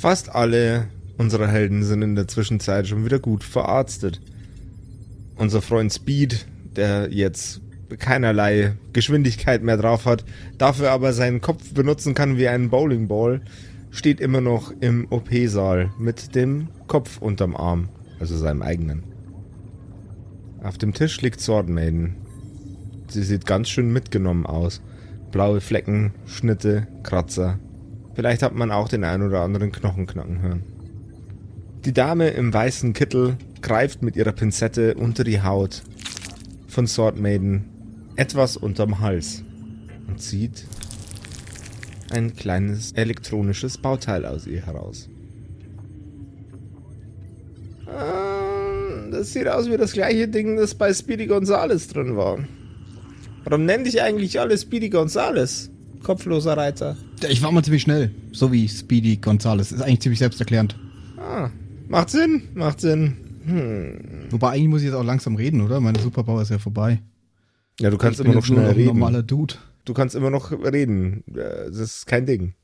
Fast alle unserer Helden sind in der Zwischenzeit schon wieder gut verarztet. Unser Freund Speed, der jetzt keinerlei Geschwindigkeit mehr drauf hat, dafür aber seinen Kopf benutzen kann wie einen Bowlingball, steht immer noch im OP-Saal mit dem Kopf unterm Arm, also seinem eigenen. Auf dem Tisch liegt Sword Maiden. Sie sieht ganz schön mitgenommen aus. Blaue Flecken, Schnitte, Kratzer. Vielleicht hat man auch den ein oder anderen Knochen knacken hören. Die Dame im weißen Kittel greift mit ihrer Pinzette unter die Haut von Sword Maiden etwas unterm Hals und zieht ein kleines elektronisches Bauteil aus ihr heraus. Ähm, das sieht aus wie das gleiche Ding, das bei Speedy Gonzales drin war. Warum nennt dich eigentlich alle Speedy Gonzales? Kopfloser Reiter. Ich war mal ziemlich schnell, so wie Speedy Gonzales. Ist eigentlich ziemlich selbsterklärend. Ah, macht Sinn, macht Sinn. Hm. Wobei eigentlich muss ich jetzt auch langsam reden, oder? Meine Superpower ist ja vorbei. Ja, du kannst ich immer noch schnell ein reden. normaler Dude. Du kannst immer noch reden. Äh, Das ist kein Ding.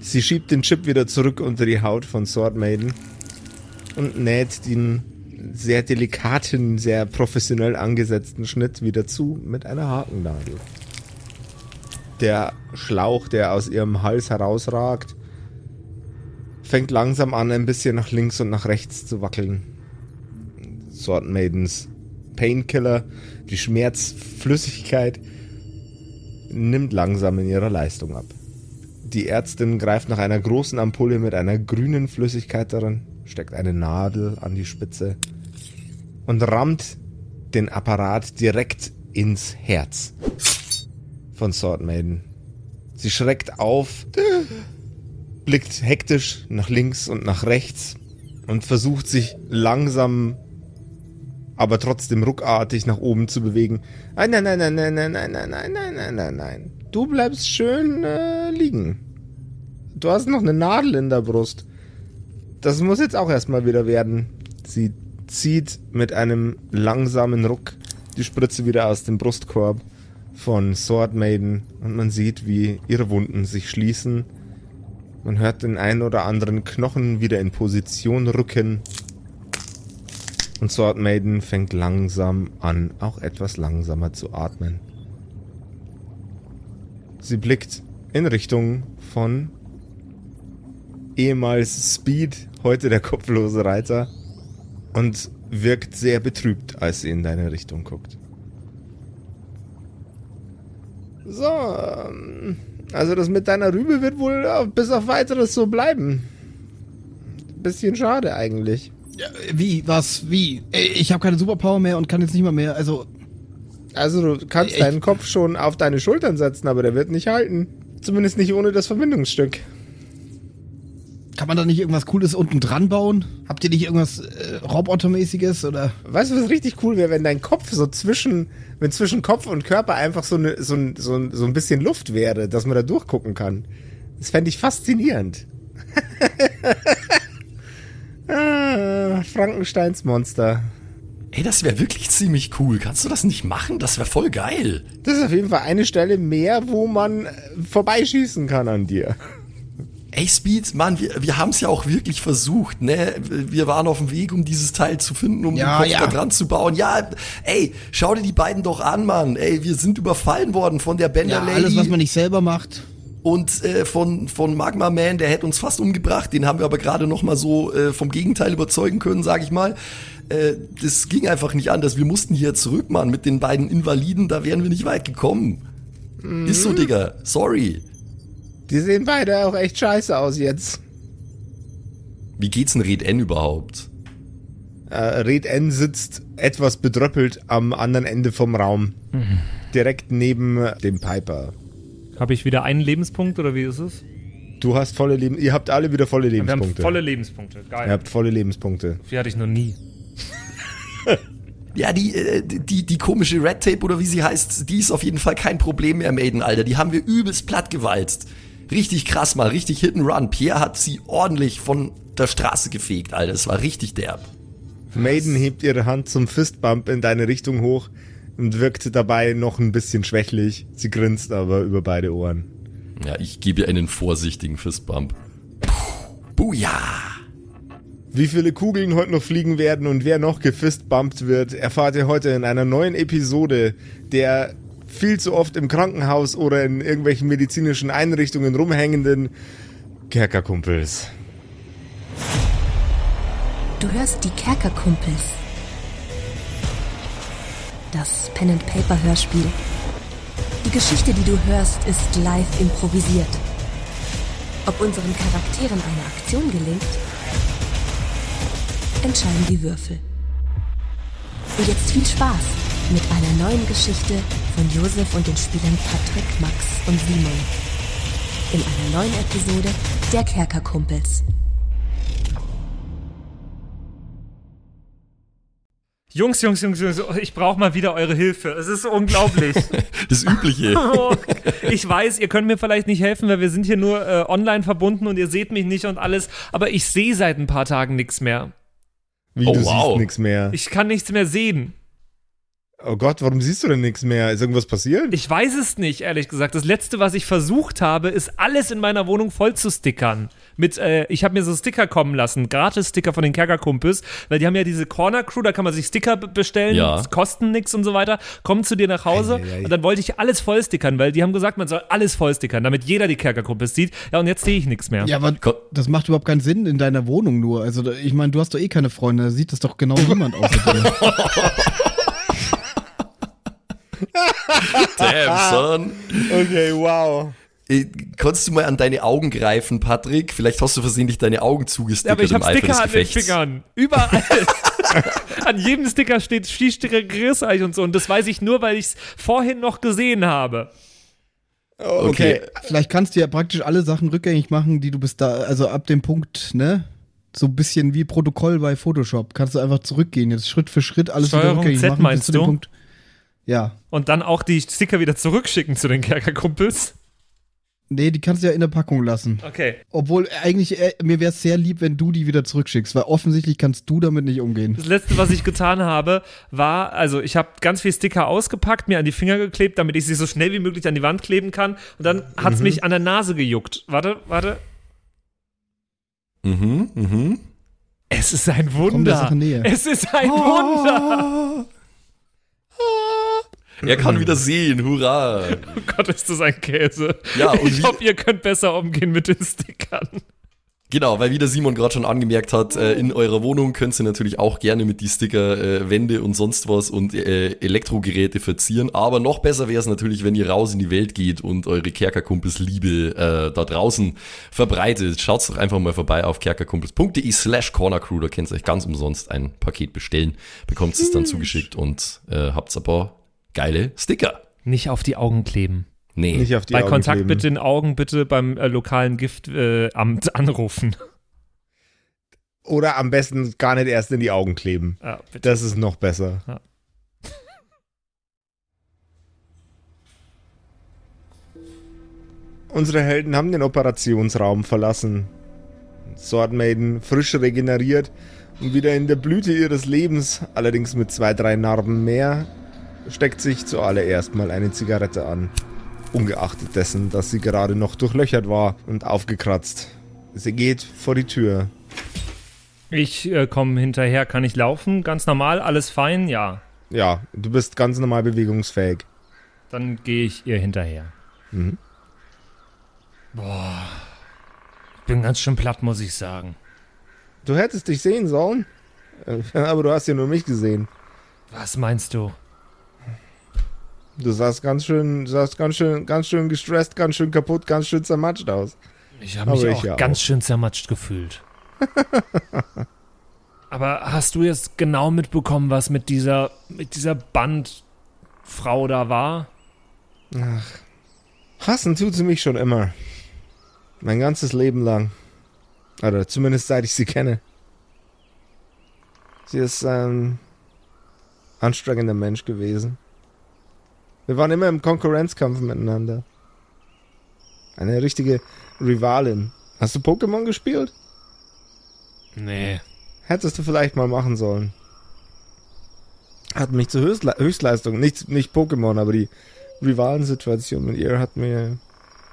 Sie schiebt den Chip wieder zurück unter die Haut von Sword Maiden und näht den sehr delikaten, sehr professionell angesetzten Schnitt wieder zu mit einer Hakennadel. Der Schlauch, der aus ihrem Hals herausragt, fängt langsam an, ein bisschen nach links und nach rechts zu wackeln. Sword Maidens Painkiller, die Schmerzflüssigkeit, nimmt langsam in ihrer Leistung ab. Die Ärztin greift nach einer großen Ampulle mit einer grünen Flüssigkeit darin, steckt eine Nadel an die Spitze und rammt den Apparat direkt ins Herz von Sword Maiden. Sie schreckt auf, blickt hektisch nach links und nach rechts und versucht sich langsam aber trotzdem ruckartig nach oben zu bewegen. Nein, nein, nein, nein, nein, nein, nein, nein, nein, nein, nein, nein, nein. Du bleibst schön äh, liegen. Du hast noch eine Nadel in der Brust. Das muss jetzt auch erstmal wieder werden. Sie zieht mit einem langsamen Ruck die Spritze wieder aus dem Brustkorb von Sword Maiden und man sieht, wie ihre Wunden sich schließen. Man hört den einen oder anderen Knochen wieder in Position rücken. Und Sword Maiden fängt langsam an, auch etwas langsamer zu atmen. Sie blickt in Richtung von ehemals Speed, heute der kopflose Reiter, und wirkt sehr betrübt, als sie in deine Richtung guckt. So, also das mit deiner Rübe wird wohl äh, bis auf weiteres so bleiben. Bisschen schade eigentlich. Ja, wie? Was? Wie? Ich habe keine Superpower mehr und kann jetzt nicht mal mehr. Also, Also du kannst Ich- deinen Kopf schon auf deine Schultern setzen, aber der wird nicht halten. Zumindest nicht ohne das Verbindungsstück. Kann man da nicht irgendwas Cooles unten dran bauen? Habt ihr nicht irgendwas äh, Robotermäßiges oder? Weißt du, was richtig cool wäre, wenn dein Kopf so zwischen, wenn zwischen Kopf und Körper einfach so, eine, so, ein, so, ein, so ein bisschen Luft wäre, dass man da durchgucken kann. Das fände ich faszinierend. ah, Frankensteins Monster. Ey, das wäre wirklich ziemlich cool. Kannst du das nicht machen? Das wäre voll geil. Das ist auf jeden Fall eine Stelle mehr, wo man äh, vorbeischießen kann an dir. Ey, Speed, Mann, wir, wir haben es ja auch wirklich versucht, ne? Wir waren auf dem Weg, um dieses Teil zu finden, um Ja, den Kopf ja. da dran zu bauen. Ja, ey, schau dir die beiden doch an, Mann. Ey, wir sind überfallen worden von der Bender Ja, Lady alles, was man nicht selber macht. und äh, von, von Magma Man, der hätte uns fast umgebracht. Den haben wir aber gerade noch mal so äh, vom Gegenteil überzeugen können, sag ich mal. Äh, das ging einfach nicht anders. Wir mussten hier zurück, Mann, mit den beiden Invaliden. Da wären wir nicht weit gekommen. Ist so, Digga. Sorry. Die sehen beide auch echt scheiße aus jetzt. Wie geht's denn Red N überhaupt? Äh, Red N sitzt etwas bedröppelt am anderen Ende vom Raum. Direkt neben dem Piper. Habe ich wieder einen Lebenspunkt oder wie ist es? Du hast volle Leben. Ihr habt alle wieder volle Wir haben Lebenspunkte. volle Lebenspunkte. Geil. Ihr habt volle Lebenspunkte. Die hatte ich noch nie. Ja, die, äh, die, die komische Red Tape oder wie sie heißt, die ist auf jeden Fall kein Problem mehr, Maiden, Alter. Die haben wir übelst plattgewalzt. Richtig krass mal, richtig Hit and Run. Pierre hat sie ordentlich von der Straße gefegt, Alter. Das war richtig derb. Maiden hebt ihre Hand zum Fistbump in deine Richtung hoch und wirkt dabei noch ein bisschen schwächlich. Sie grinst aber über beide Ohren. Ja, ich gebe ihr einen vorsichtigen Fistbump. Buja! Wie viele Kugeln heute noch fliegen werden und wer noch gefistbumpt wird, erfahrt ihr heute in einer neuen Episode der viel zu oft im Krankenhaus oder in irgendwelchen medizinischen Einrichtungen rumhängenden Kerkerkumpels. Du hörst die Kerkerkumpels. Das Pen and Paper Hörspiel. Die Geschichte, die du hörst, ist live improvisiert. Ob unseren Charakteren eine Aktion gelingt, entscheiden die Würfel. Und jetzt viel Spaß mit einer neuen Geschichte von Josef und den Spielern Patrick, Max und Simon. In einer neuen Episode der Kerkerkumpels. Jungs, Jungs, Jungs, Jungs, ich brauche mal wieder eure Hilfe. Es ist unglaublich. Das Übliche. Oh, ich weiß, ihr könnt mir vielleicht nicht helfen, weil wir sind hier nur äh, online verbunden und ihr seht mich nicht und alles, aber ich sehe seit ein paar Tagen nichts mehr. Wie, Oh, du wow. siehst nichts mehr. Ich kann nichts mehr sehen. Oh Gott, warum siehst du denn nichts mehr? Ist irgendwas passiert? Ich weiß es nicht, ehrlich gesagt. Das letzte, was ich versucht habe, ist alles in meiner Wohnung voll zu stickern. Mit, äh, ich habe mir so Sticker kommen lassen, Gratis-Sticker von den Kerkerkumpels, weil die haben ja diese Corner Crew, da kann man sich Sticker bestellen, Ja. das kosten nichts und so weiter, kommen zu dir nach Hause Eieiei. und dann wollte ich alles voll stickern, weil die haben gesagt, man soll alles voll stickern, damit jeder die Kerkerkumpels sieht. Ja, und jetzt sehe ich nichts mehr. Ja, aber das macht überhaupt keinen Sinn in deiner Wohnung nur. Also, ich meine, du hast doch eh keine Freunde, da sieht das doch genau niemand außer dir. Damn, son. Okay, wow. Kannst du mal an deine Augen greifen, Patrick? Vielleicht hast du versehentlich deine Augen Ja, zugestickert aber ich habe Eifer Sticker an den. Fingern. Überall. an jedem Sticker steht Skisticker Grießeich und so. Und das weiß ich nur, weil ich es vorhin noch gesehen habe. Oh, okay. Vielleicht kannst du ja praktisch alle Sachen rückgängig machen, die du bis da, also ab dem Punkt, ne? So ein bisschen wie Protokoll bei Photoshop. Kannst du einfach zurückgehen, jetzt Schritt für Schritt alles wieder Steuerung rückgängig Z machen. meinst bis zu dem du? Punkt. Ja. Und dann auch die Sticker wieder zurückschicken zu den Kerkerkumpels. Nee, die kannst du ja in der Packung lassen. Okay. Obwohl, eigentlich, äh, mir wäre es sehr lieb, wenn du die wieder zurückschickst, weil offensichtlich kannst du damit nicht umgehen. Das letzte, was ich getan habe, war, also ich habe ganz viel Sticker ausgepackt, mir an die Finger geklebt, damit ich sie so schnell wie möglich an die Wand kleben kann. Und dann hat es mich an der Nase gejuckt. Warte, warte. Mhm, mhm. Es ist ein Komm der Wunder. Sache näher. Es ist ein Wunder. Er kann wieder sehen, hurra. Oh Gott, ist das ein Käse. Ja, ich hoffe, ihr könnt besser umgehen mit den Stickern. Genau, weil wie der Simon gerade schon angemerkt hat, äh, in eurer Wohnung könnt ihr natürlich auch gerne mit die Sticker äh, Wände und sonst was und äh, Elektrogeräte verzieren. Aber noch besser wäre es natürlich, wenn ihr raus in die Welt geht und eure Kerkerkumpels Liebe äh, da draußen verbreitet. Schaut doch einfach mal vorbei auf kerkerkumpels.de slash cornercrew, da könnt ihr euch ganz umsonst ein Paket bestellen, bekommt es dann zugeschickt und äh, habt ein paar geile Sticker. Nicht auf die Augen kleben. Nee. Nicht auf die Bei Augen Kontakt kleben. mit den Augen bitte beim äh, lokalen Giftamt anrufen. Oder am besten gar nicht erst in die Augen kleben. Ja, bitte. Das ist noch besser. Ja. Unsere Helden haben den Operationsraum verlassen. Sword Maiden frisch regeneriert und wieder in der Blüte ihres Lebens, allerdings mit zwei, drei Narben mehr, steckt sich zuallererst mal eine Zigarette an. Ungeachtet dessen, dass sie gerade noch durchlöchert war und aufgekratzt. Sie geht vor die Tür. Ich äh, komme hinterher. Kann ich laufen? Ganz normal? Alles fein? Ja. Ja, du bist ganz normal bewegungsfähig. Dann gehe ich ihr hinterher. Mhm. Boah. Ich bin ganz schön platt, muss ich sagen. Du hättest dich sehen sollen. Äh, Aber du hast ja nur mich gesehen. Was meinst du? Du sahst ganz schön, du sahst ganz schön, ganz schön gestresst, ganz schön kaputt, ganz schön zermatscht aus. Ich habe mich auch ja ganz auch. schön zermatscht gefühlt. Aber hast du jetzt genau mitbekommen, was mit dieser, mit dieser Bandfrau da war? Hassen tut sie mich schon immer. Mein ganzes Leben lang. Oder zumindest seit ich sie kenne. Sie ist ein anstrengender Mensch gewesen. Wir waren immer im Konkurrenzkampf miteinander. Eine richtige Rivalin. Hast du Pokémon gespielt? Nee. Hättest du vielleicht mal machen sollen. Hat mich zur Höchstle Höchstleistung, nicht, nicht Pokémon, aber die Rivalensituation mit ihr hat mir,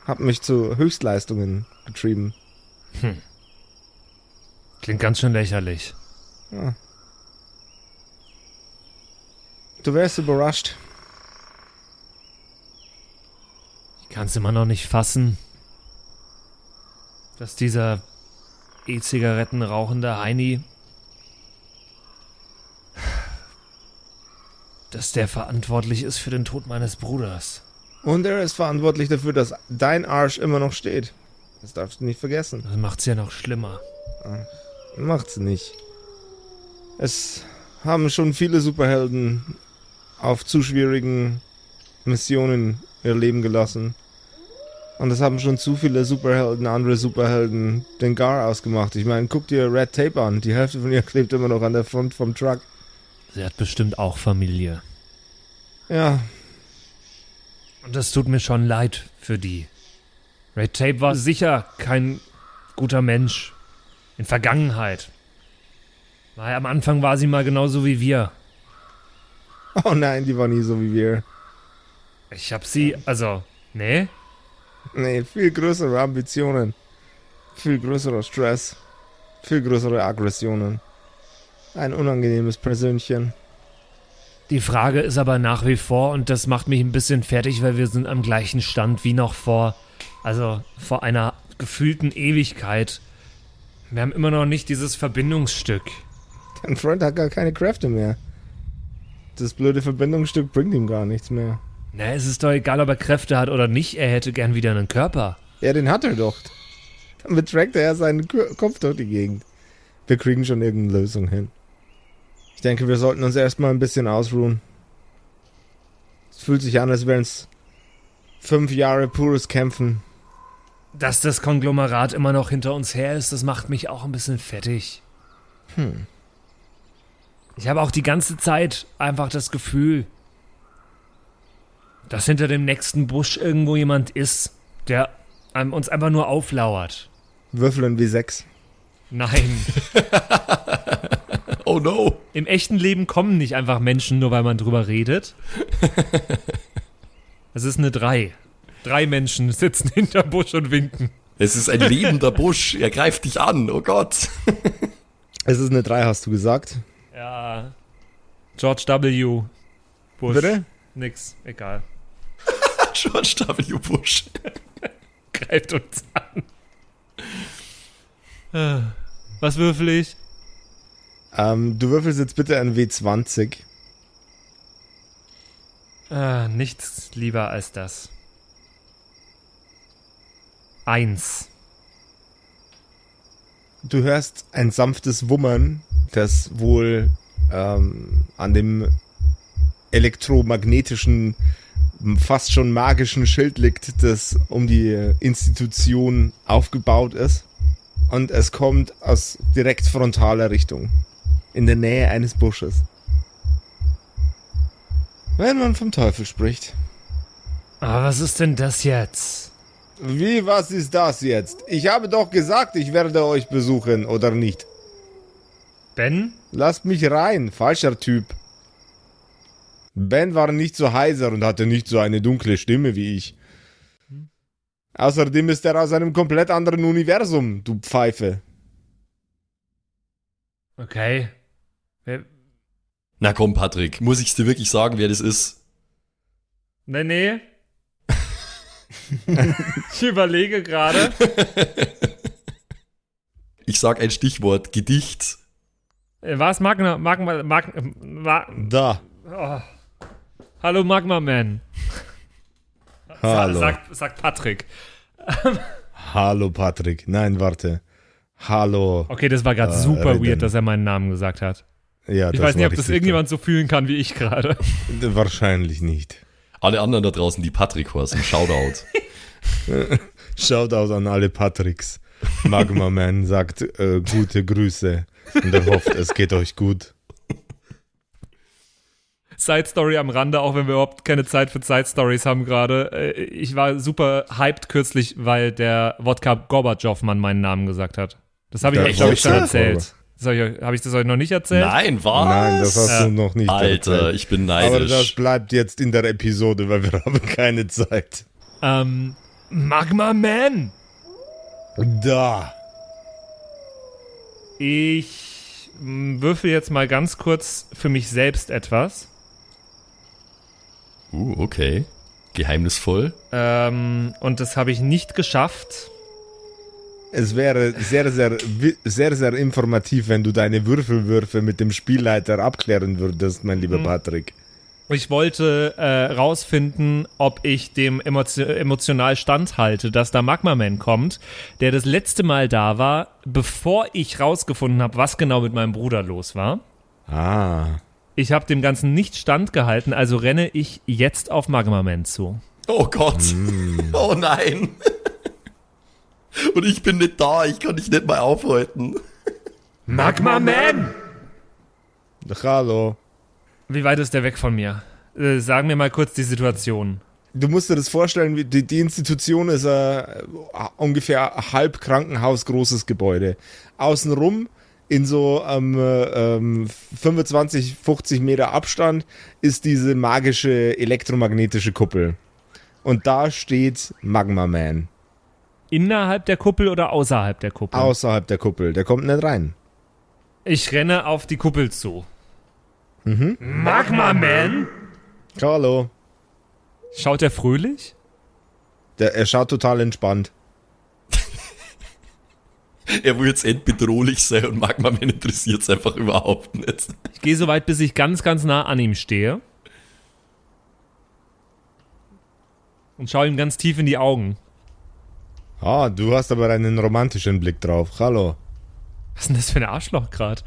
hat mich zu Höchstleistungen getrieben. Klingt ganz schön lächerlich. Du wärst überrascht. Ich kann es immer noch nicht fassen, dass dieser E-Zigaretten rauchende Heini, dass der verantwortlich ist für den Tod meines Bruders. Und er ist verantwortlich dafür, dass dein Arsch immer noch steht. Das darfst du nicht vergessen. Das macht's ja noch schlimmer. Macht's nicht. Es haben schon viele Superhelden auf zu schwierigen Missionen ihr Leben gelassen. Und es haben schon zu viele Superhelden, andere Superhelden, den Gar ausgemacht. Ich meine, guck dir Red Tape an. Die Hälfte von ihr klebt immer noch an der Front vom Truck. Sie hat bestimmt auch Familie. Ja, Und das tut mir schon leid für die. Red Tape war sicher kein guter Mensch. In Vergangenheit. Weil am Anfang war sie mal genauso wie wir. oh nein, die war nie so wie wir. Ich hab sie, also, nee? Nee, viel größere Ambitionen. Viel größerer Stress. Viel größere Aggressionen. Ein unangenehmes Persönchen. Die Frage ist aber nach wie vor, und das macht mich ein bisschen fertig, weil wir sind am gleichen Stand wie noch vor, also vor einer gefühlten Ewigkeit. Wir haben immer noch nicht dieses Verbindungsstück. Dein Freund hat gar keine Kräfte mehr. Das blöde Verbindungsstück bringt ihm gar nichts mehr. Na, es ist doch egal, ob er Kräfte hat oder nicht, er hätte gern wieder einen Körper. Ja, den hat er doch. Damit trackt er ja seinen Kopf durch die Gegend. Wir kriegen schon irgendeine Lösung hin. Ich denke, wir sollten uns erstmal ein bisschen ausruhen. Es fühlt sich an, als wären es fünf Jahre pures Kämpfen. Dass das Konglomerat immer noch hinter uns her ist, das macht mich auch ein bisschen fettig. Hm. Ich habe auch die ganze Zeit einfach das Gefühl, dass hinter dem nächsten Busch irgendwo jemand ist, der uns einfach nur auflauert. Würfeln wie sechs. Nein, Oh no. im echten Leben kommen nicht einfach Menschen, nur weil man drüber redet. Es ist eine Drei. Drei Menschen sitzen hinter Busch und winken. Es ist ein lebender Busch. Er greift dich an. Oh Gott. Es ist eine drei, hast du gesagt. Ja. George W. Bush. Bitte? Nix, egal. George W. Bush. Greift uns an. Äh, Was würfel ich? Ähm, du würfelst jetzt bitte ein W20. Äh, nichts lieber als das. Eins. Du hörst ein sanftes Wummern, das wohl ähm, an dem elektromagnetischen, fast schon magischen Schild liegt, das um die Institution aufgebaut ist. Und es kommt aus direkt frontaler Richtung. In der Nähe eines Busches. Wenn man vom Teufel spricht. Aber was ist denn das jetzt? Wie, was ist das jetzt? Ich habe doch gesagt, ich werde euch besuchen, oder nicht? Ben? Lasst mich rein, falscher Typ. Ben war nicht so heiser und hatte nicht so eine dunkle Stimme wie ich. Außerdem ist er aus einem komplett anderen Universum, du Pfeife. Okay. Wer- Na komm, Patrick. Muss ich dir wirklich sagen, wer das ist? Nee, nee. ich überlege gerade. Ich sag ein Stichwort. Gedicht. Äh, Was? Magma, Magma, Magma, Ma, Da. oh. Hallo Magma Man. Hallo. Sagt, sagt Patrick. Hallo, Patrick. Nein, warte. Hallo. Okay, das war gerade Äh, super Redden. weird, dass er meinen Namen gesagt hat. Ja, Ich das weiß nicht, ob das irgendjemand so fühlen kann wie ich gerade. Wahrscheinlich nicht. Alle anderen da draußen, die Patrick heißen. Shoutout. Shoutout an alle Patricks. Magma Man sagt äh, gute Grüße und er hofft, es geht euch gut. Side Story am Rande, auch wenn wir überhaupt keine Zeit für Side Stories haben gerade. Äh, Ich war super hyped kürzlich, weil der Wodka Gorbatschow-Mann meinen Namen gesagt hat. Das habe ich Der euch, glaube ich, schon erzählt. Habe ich, hab ich das euch noch nicht erzählt? Nein, was? Nein, das hast Ja. du noch nicht Alter, erzählt. ich bin Aber das neidisch. bleibt jetzt in der Episode, weil wir haben keine Zeit. Ähm, Magma Man. Da. Ich würfel jetzt mal ganz kurz für mich selbst etwas. Uh, okay. Geheimnisvoll. Ähm, und das habe ich nicht geschafft. Es wäre sehr, sehr, sehr, sehr informativ, wenn du deine Würfelwürfe mit dem Spielleiter abklären würdest, mein lieber Patrick. Ich wollte äh, rausfinden, ob ich dem emotio emotional standhalte, dass da Magma-Man kommt, der das letzte Mal da war, bevor ich rausgefunden habe, was genau mit meinem Bruder los war. Ah. Ich habe dem Ganzen nicht standgehalten, also renne ich jetzt auf Magma-Man zu. Oh Gott. Oh nein. Und ich bin nicht da, ich kann dich nicht mal aufhalten. Magma-Man! Hallo. Wie weit ist der weg von mir? Äh, sag mir mal kurz die Situation. Du musst dir das vorstellen, die, die Institution ist ein ungefähr ein halb Krankenhaus großes Gebäude. Außenrum in so ähm, ähm, 25, 50 Meter Abstand ist diese magische elektromagnetische Kuppel. Und da steht Magma Man. Innerhalb der Kuppel oder außerhalb der Kuppel? Außerhalb der Kuppel. Der kommt nicht rein. Ich renne auf die Kuppel zu. Magma-Man? Hallo. Schaut er fröhlich? Der, er schaut total entspannt. Er will jetzt endbedrohlich sein und Magma-Man interessiert es einfach überhaupt nicht. Ich gehe so weit, bis ich ganz, ganz nah an ihm stehe. Und schaue ihm ganz tief in die Augen. Ah, du hast aber einen romantischen Blick drauf. Hallo. Was ist denn das für ein Arschloch gerade?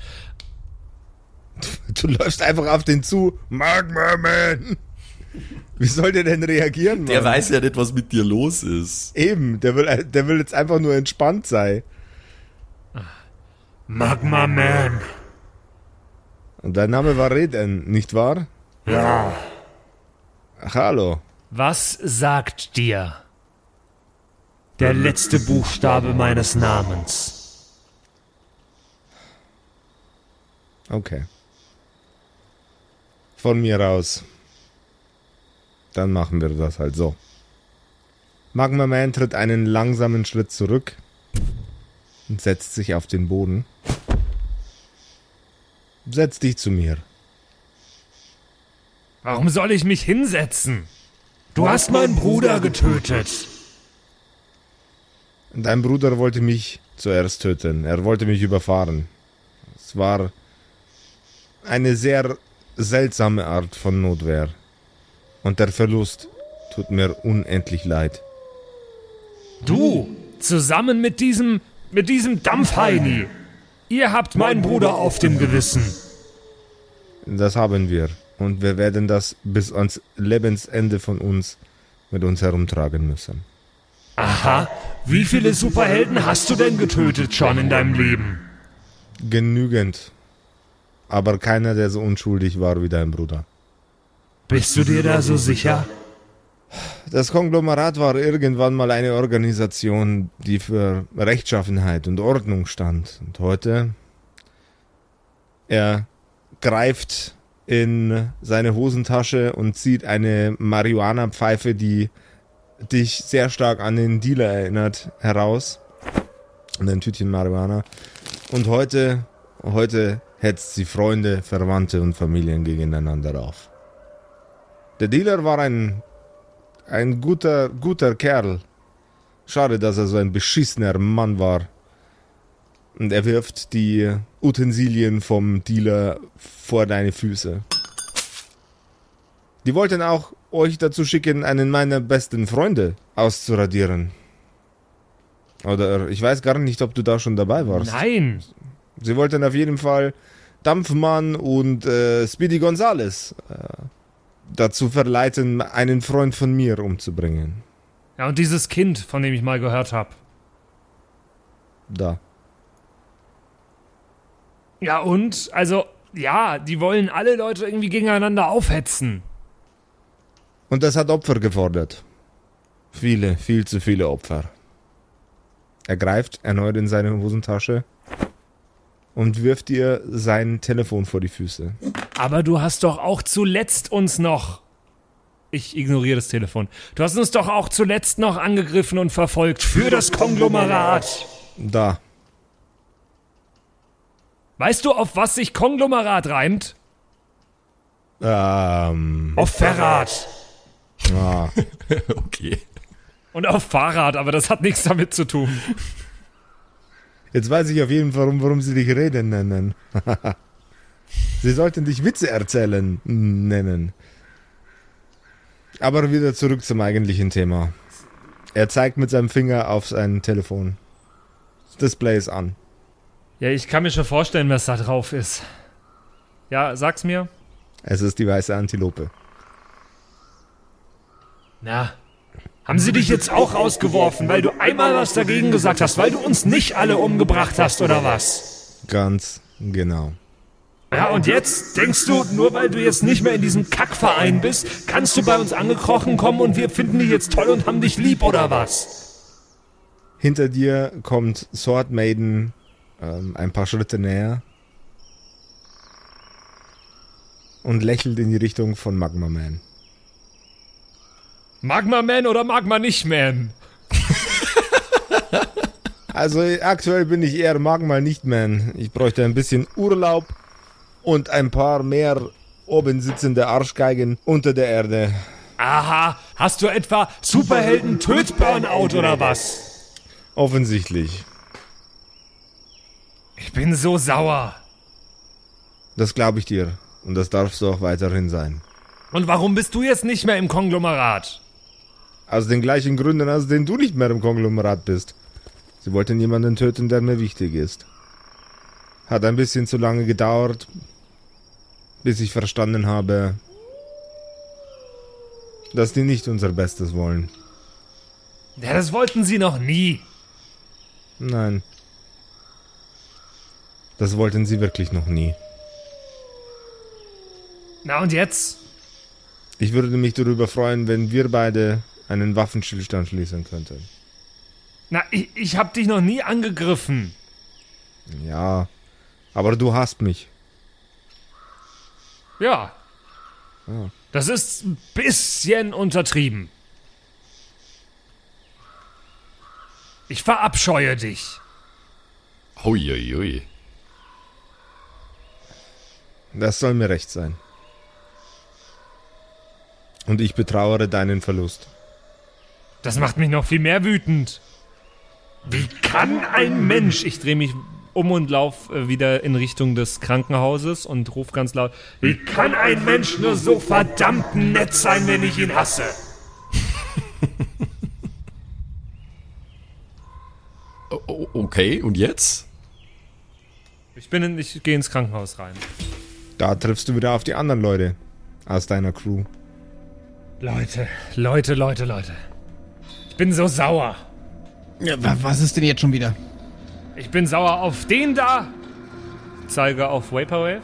Du läufst einfach auf den zu. Magma Man. Wie soll der denn reagieren, Mann? Der weiß ja nicht, was mit dir los ist. Eben, der will, der will jetzt einfach nur entspannt sein. Magma-Man. Und dein Name war Reden, nicht wahr? Ja. Ach, hallo. Was sagt dir der letzte Buchstabe meines Namens? Okay. Von mir aus. Dann machen wir das halt so. Magma Man tritt einen langsamen Schritt zurück und setzt sich auf den Boden. Setz dich zu mir. Warum soll ich mich hinsetzen? Du hast meinen Bruder getötet. Dein Bruder wollte mich zuerst töten. Er wollte mich überfahren. Es war eine sehr seltsame Art von Notwehr. Und der Verlust tut mir unendlich leid. Du, zusammen mit diesem, mit diesem Dampfheini. Ihr habt meinen Bruder auf dem Gewissen. Das haben wir. Und wir werden das bis ans Lebensende von uns mit uns herumtragen müssen. Aha, wie viele Superhelden hast du denn getötet schon in deinem Leben? Genügend. Aber keiner, der so unschuldig war wie dein Bruder. Bist du dir da so sicher? Das Konglomerat war irgendwann mal eine Organisation, die für Rechtschaffenheit und Ordnung stand. Und heute, er greift in seine Hosentasche und zieht eine Marihuana-Pfeife, die dich sehr stark an den Dealer erinnert, heraus. Und ein Tütchen Marihuana. Und heute, heute hetzt sie Freunde, Verwandte und Familien gegeneinander auf. Der Dealer war ein ein guter, guter Kerl. Schade, dass er so ein beschissener Mann war. Und er wirft die Utensilien vom Dealer vor deine Füße. Die wollten auch euch dazu schicken, einen meiner besten Freunde auszuradieren. Oder ich weiß gar nicht, ob du da schon dabei warst. Nein. Sie wollten auf jeden Fall Dampfmann und äh, Speedy Gonzales äh, dazu verleiten, einen Freund von mir umzubringen. Ja, und dieses Kind, von dem ich mal gehört habe. Da. Ja, und? Also, ja, die wollen alle Leute irgendwie gegeneinander aufhetzen. Und das hat Opfer gefordert. Viele, viel zu viele Opfer. Er greift erneut in seine Hosentasche und wirft dir sein Telefon vor die Füße. Aber du hast doch auch zuletzt uns noch. Ich ignoriere das Telefon. Du hast uns doch auch zuletzt noch angegriffen und verfolgt für das Konglomerat. Da. Weißt du, auf was sich Konglomerat reimt? Ähm, Auf Verrat. ah, Okay. Und auf Fahrrad, aber das hat nichts damit zu tun. Jetzt weiß ich auf jeden Fall, warum, warum sie dich Reden nennen. sie sollten dich Witze erzählen nennen. Aber wieder zurück zum eigentlichen Thema. Er zeigt mit seinem Finger auf sein Telefon. Das Display ist an. Ja, ich kann mir schon vorstellen, was da drauf ist. Ja, sag's mir. Es ist die weiße Antilope. Na, haben sie dich jetzt auch rausgeworfen, weil du einmal was dagegen gesagt hast, weil du uns nicht alle umgebracht hast, oder was? Ganz genau. Ja, und jetzt denkst du, nur weil du jetzt nicht mehr in diesem Kackverein bist, kannst du bei uns angekrochen kommen und wir finden dich jetzt toll und haben dich lieb, oder was? Hinter dir kommt Sword Maiden ähm, ein paar Schritte näher und lächelt in die Richtung von Magma Man. Magma Man oder Magma nicht Man? Also aktuell bin ich eher Magma nicht Man. Ich bräuchte ein bisschen Urlaub und ein paar mehr oben sitzende Arschgeigen unter der Erde. Aha, hast du etwa Superhelden Töt-Burnout oder was? Offensichtlich. Ich bin so sauer. Das glaube ich dir. Und das darfst du auch weiterhin sein. Und warum bist du jetzt nicht mehr im Konglomerat? Aus den gleichen Gründen, aus denen du nicht mehr im Konglomerat bist. Sie wollten jemanden töten, der mir wichtig ist. Hat ein bisschen zu lange gedauert, bis ich verstanden habe, dass die nicht unser Bestes wollen. Ja, das wollten sie noch nie. Nein. Das wollten sie wirklich noch nie. Na und jetzt? Ich würde mich darüber freuen, wenn wir beide einen Waffenstillstand schließen könnten. Na, ich, ich hab dich noch nie angegriffen. Ja, aber du hast mich. Ja. Ja. Das ist ein bisschen untertrieben. Ich verabscheue dich. Huiuiui. Das soll mir recht sein. Und ich betrauere deinen Verlust. Das macht mich noch viel mehr wütend. Wie kann ein Mensch, ich drehe mich um und lauf äh, wieder in Richtung des Krankenhauses und ruf ganz laut, wie kann ein Mensch nur so verdammt nett sein, wenn ich ihn hasse? Okay, und jetzt? Ich bin in, ich gehe ins Krankenhaus rein. Da triffst du wieder auf die anderen Leute aus deiner Crew. Leute, Leute, Leute, Leute. Ich bin so sauer. Ja, wa- was ist denn jetzt schon wieder? Ich bin sauer auf den da. Zeige auf Vaporwave.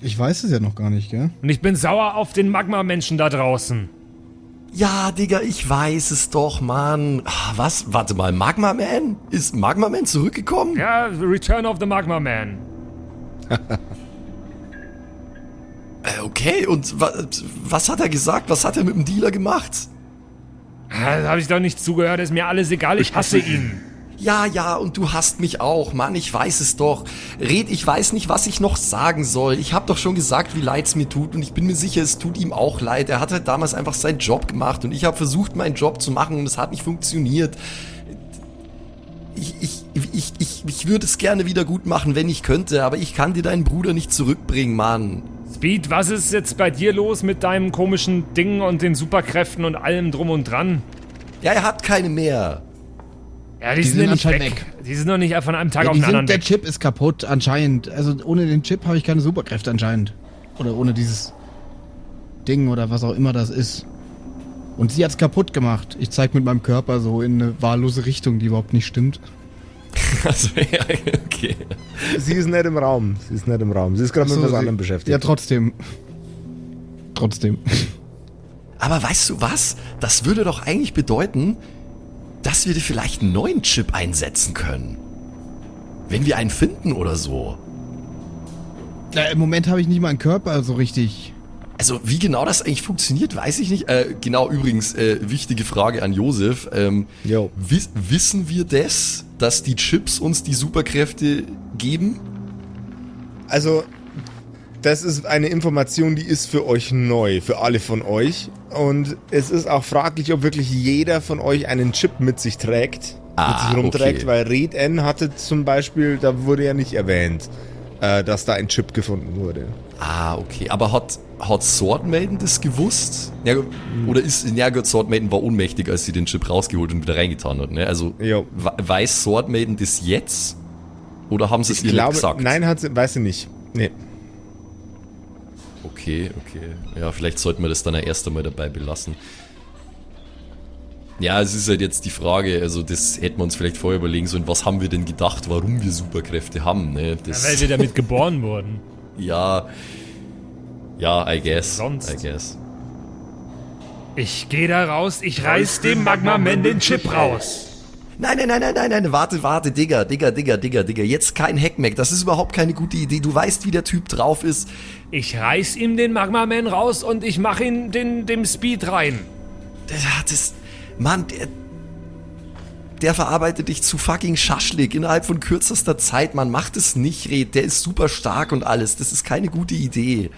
Ich weiß es ja noch gar nicht, gell? Und ich bin sauer auf den Magma-Menschen da draußen. Ja, Digga, ich weiß es doch, Mann. Ah, Was? Warte mal, Magma Man? Ist Magma Man zurückgekommen? Ja, Return of the Magma Man. Äh, Okay, und wa was hat er gesagt? Was hat er mit dem Dealer gemacht? Ah, Da habe ich doch nicht zugehört, ist mir alles egal, ich hasse ihn. Ja, ja, und du hast mich auch, Mann, ich weiß es doch. Red, ich weiß nicht, was ich noch sagen soll. Ich habe doch schon gesagt, wie leid's mir tut und ich bin mir sicher, es tut ihm auch leid. Er hat halt damals einfach seinen Job gemacht und ich habe versucht, meinen Job zu machen und es hat nicht funktioniert. Ich, ich, ich, ich, ich würde es gerne wieder gut machen, wenn ich könnte, aber ich kann dir deinen Bruder nicht zurückbringen, Mann. Speed, was ist jetzt bei dir los mit deinem komischen Ding und den Superkräften und allem drum und dran? Ja, er hat keine mehr. Ja, die, Die sind, sind ja nicht anscheinend weg. Die sind noch nicht von einem Tag Ja, auf den anderen der weg. Chip ist kaputt, anscheinend. Also ohne den Chip habe ich keine Superkräfte anscheinend. Oder ohne dieses Ding oder was auch immer das ist. Und sie hat's kaputt gemacht. Ich zeig mit meinem Körper so in eine wahllose Richtung, die überhaupt nicht stimmt. Also, ja, okay. Sie ist nicht im Raum. Sie ist nicht im Raum. Sie ist gerade mit So, was sie- anderem beschäftigt. Ja, trotzdem. Trotzdem. Aber weißt du was? Das würde doch eigentlich bedeuten, dass wir dir vielleicht einen neuen Chip einsetzen können. Wenn wir einen finden oder so. Ja, Im Moment habe ich nicht mal einen Körper so richtig. Also wie genau das eigentlich funktioniert, weiß ich nicht. Äh, genau, übrigens, äh, wichtige Frage an Josef. Ähm, wiss, wissen wir das, dass die Chips uns die Superkräfte geben? Also, das ist eine Information, die ist für euch neu, für alle von euch. Und es ist auch fraglich, ob wirklich jeder von euch einen Chip mit sich trägt, Ah, mit sich rumträgt, okay. weil Red N hatte zum Beispiel, da wurde ja nicht erwähnt, äh, dass da ein Chip gefunden wurde. Ah, okay. Aber hat, hat Sword Maiden das gewusst? Ja, oder ist, ja gut, Sword Maiden war ohnmächtig, als sie den Chip rausgeholt und wieder reingetan hat, ne? Also, Jo. we- weiß Sword Maiden das jetzt? Oder haben sie es ihr glaube, nicht gesagt? nein, hat sie, weiß sie nicht. Nee. Okay, okay. Ja, vielleicht sollten wir das dann erst einmal dabei belassen. Ja, es ist halt jetzt die Frage, also das hätten wir uns vielleicht vorher überlegen sollen, was haben wir denn gedacht, warum wir Superkräfte haben, ne? Das, Weil wir damit geboren wurden. ja, ja, I guess, Sonst? I guess. Ich gehe da raus, ich reiß dem Magma-Man den Chip raus. Nein, nein, nein, nein, nein, nein, warte, warte, Digga, Digga, Digga, Digga, Digga, jetzt kein Hackmack, das ist überhaupt keine gute Idee, du weißt, wie der Typ drauf ist. Ich reiß ihm den Magma-Man raus und ich mach ihn den, dem Speed rein. Der hat es, Mann, der, der verarbeitet dich zu fucking Schaschlik innerhalb von kürzester Zeit. Man macht es nicht, Red. Der ist super stark und alles. Das ist keine gute Idee.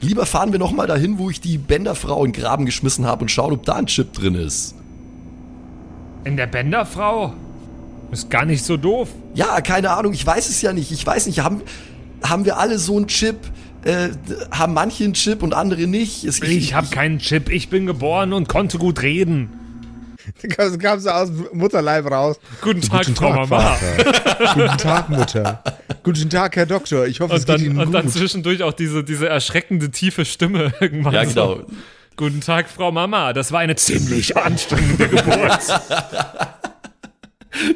Lieber fahren wir nochmal dahin, wo ich die Bänderfrau in den Graben geschmissen habe und schauen, ob da ein Chip drin ist. In der Bänderfrau? Ist gar nicht so doof. Ja, keine Ahnung, ich weiß es ja nicht. Ich weiß nicht, haben, haben wir alle so einen Chip? Äh, haben manche einen Chip und andere nicht? Es- Ich hab keinen Chip, ich bin geboren und konnte gut reden. Da kam sie aus dem Mutterleib raus. Guten Tag, Frau Mama. Vater. Guten Tag, Mutter. Guten Tag, Herr Doktor. Ich hoffe, es Und geht dann, Ihnen und gut. dann zwischendurch auch diese, diese erschreckende tiefe Stimme irgendwann. Ja, genau. So. Guten Tag, Frau Mama. Das war eine ziemlich anstrengende Geburt.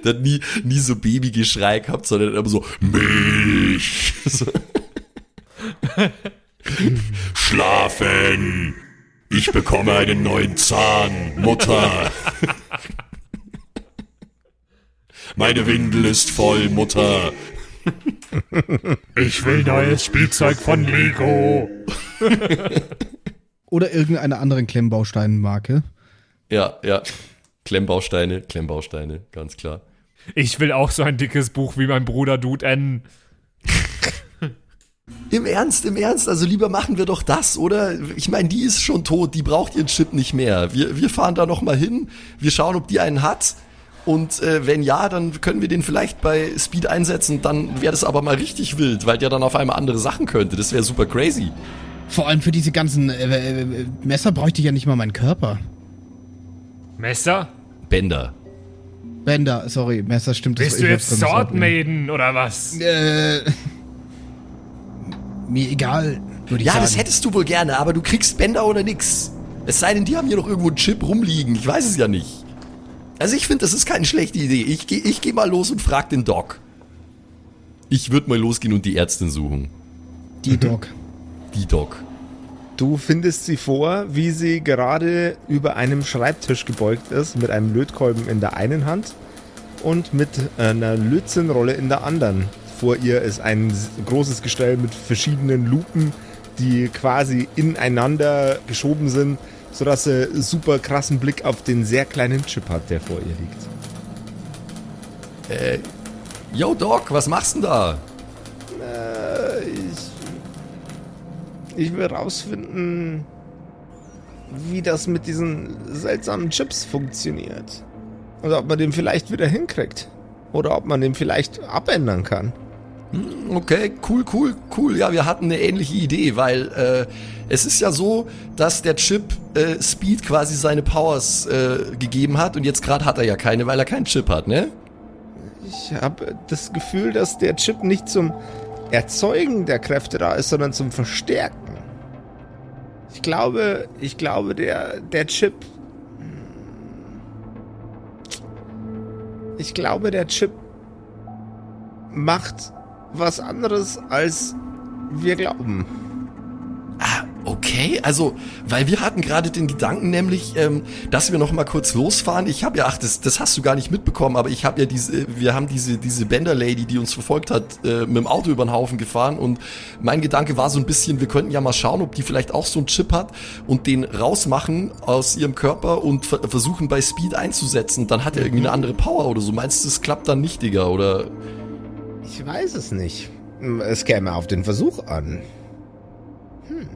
Hat nie, nie so Babygeschrei gehabt, sondern immer so Milch. So. Schlafen. Ich bekomme einen neuen Zahn, Mutter. Meine Windel ist voll, Mutter. Ich will neues Spielzeug von Lego. Oder irgendeine anderen Klemmbausteinmarke. Ja, ja. Klemmbausteine, Klemmbausteine, ganz klar. Ich will auch so ein dickes Buch wie mein Bruder Dude N. Im Ernst, im Ernst, also lieber machen wir doch das, oder? Ich meine, die ist schon tot, die braucht ihren Chip nicht mehr. Wir, wir fahren da noch mal hin, wir schauen, ob die einen hat. Und äh, wenn ja, dann können wir den vielleicht bei Speed einsetzen. Dann wäre das aber mal richtig wild, weil der dann auf einmal andere Sachen könnte. Das wäre super crazy. Vor allem für diese ganzen äh, äh, Messer bräuchte ich ja nicht mal meinen Körper. Messer? Bänder. Bänder, sorry, Messer stimmt. das- Bist du jetzt Sword Maiden oder was? Äh, mir egal, würde ich Ja, sagen. das hättest du wohl gerne, aber du kriegst Bänder oder nix. Es sei denn, die haben hier noch irgendwo einen Chip rumliegen. Ich weiß es ja nicht. Also ich finde, das ist keine schlechte Idee. Ich gehe ich geh mal los und frag den Doc. Ich würde mal losgehen und die Ärztin suchen. Die Doc. Die Doc. Du findest sie vor, wie sie gerade über einem Schreibtisch gebeugt ist, mit einem Lötkolben in der einen Hand und mit einer Lötzinnrolle in der anderen. Vor ihr ist ein großes Gestell mit verschiedenen Lupen, die quasi ineinander geschoben sind, sodass sie super krassen Blick auf den sehr kleinen Chip hat, der vor ihr liegt. Yo, Doc, was machst du denn da? Äh, ich, ich will rausfinden, wie das mit diesen seltsamen Chips funktioniert. Und ob man den vielleicht wieder hinkriegt. Oder ob man den vielleicht abändern kann. Okay, cool, cool, cool. Ja, wir hatten eine ähnliche Idee, weil äh, es ist ja so, dass der Chip äh, Speed quasi seine Powers äh, gegeben hat und jetzt gerade hat er ja keine, weil er keinen Chip hat, ne? Ich habe das Gefühl, dass der Chip nicht zum Erzeugen der Kräfte da ist, sondern zum Verstärken. Ich glaube, ich glaube, der, der Chip. Ich glaube, der Chip macht was anderes, als wir glauben. Ah, Okay, also, weil wir hatten gerade den Gedanken nämlich, ähm, dass wir noch mal kurz losfahren. Ich habe ja, ach, das, das hast du gar nicht mitbekommen, aber ich habe ja diese, wir haben diese diese Bender Lady, die uns verfolgt hat, äh, mit dem Auto über den Haufen gefahren und mein Gedanke war so ein bisschen, wir könnten ja mal schauen, ob die vielleicht auch so einen Chip hat und den rausmachen aus ihrem Körper und ver versuchen bei Speed einzusetzen. Dann hat er irgendwie eine andere Power oder so. Meinst du, das klappt dann nicht, Digga? Oder Ich weiß es nicht. Es käme auf den Versuch an. Hm.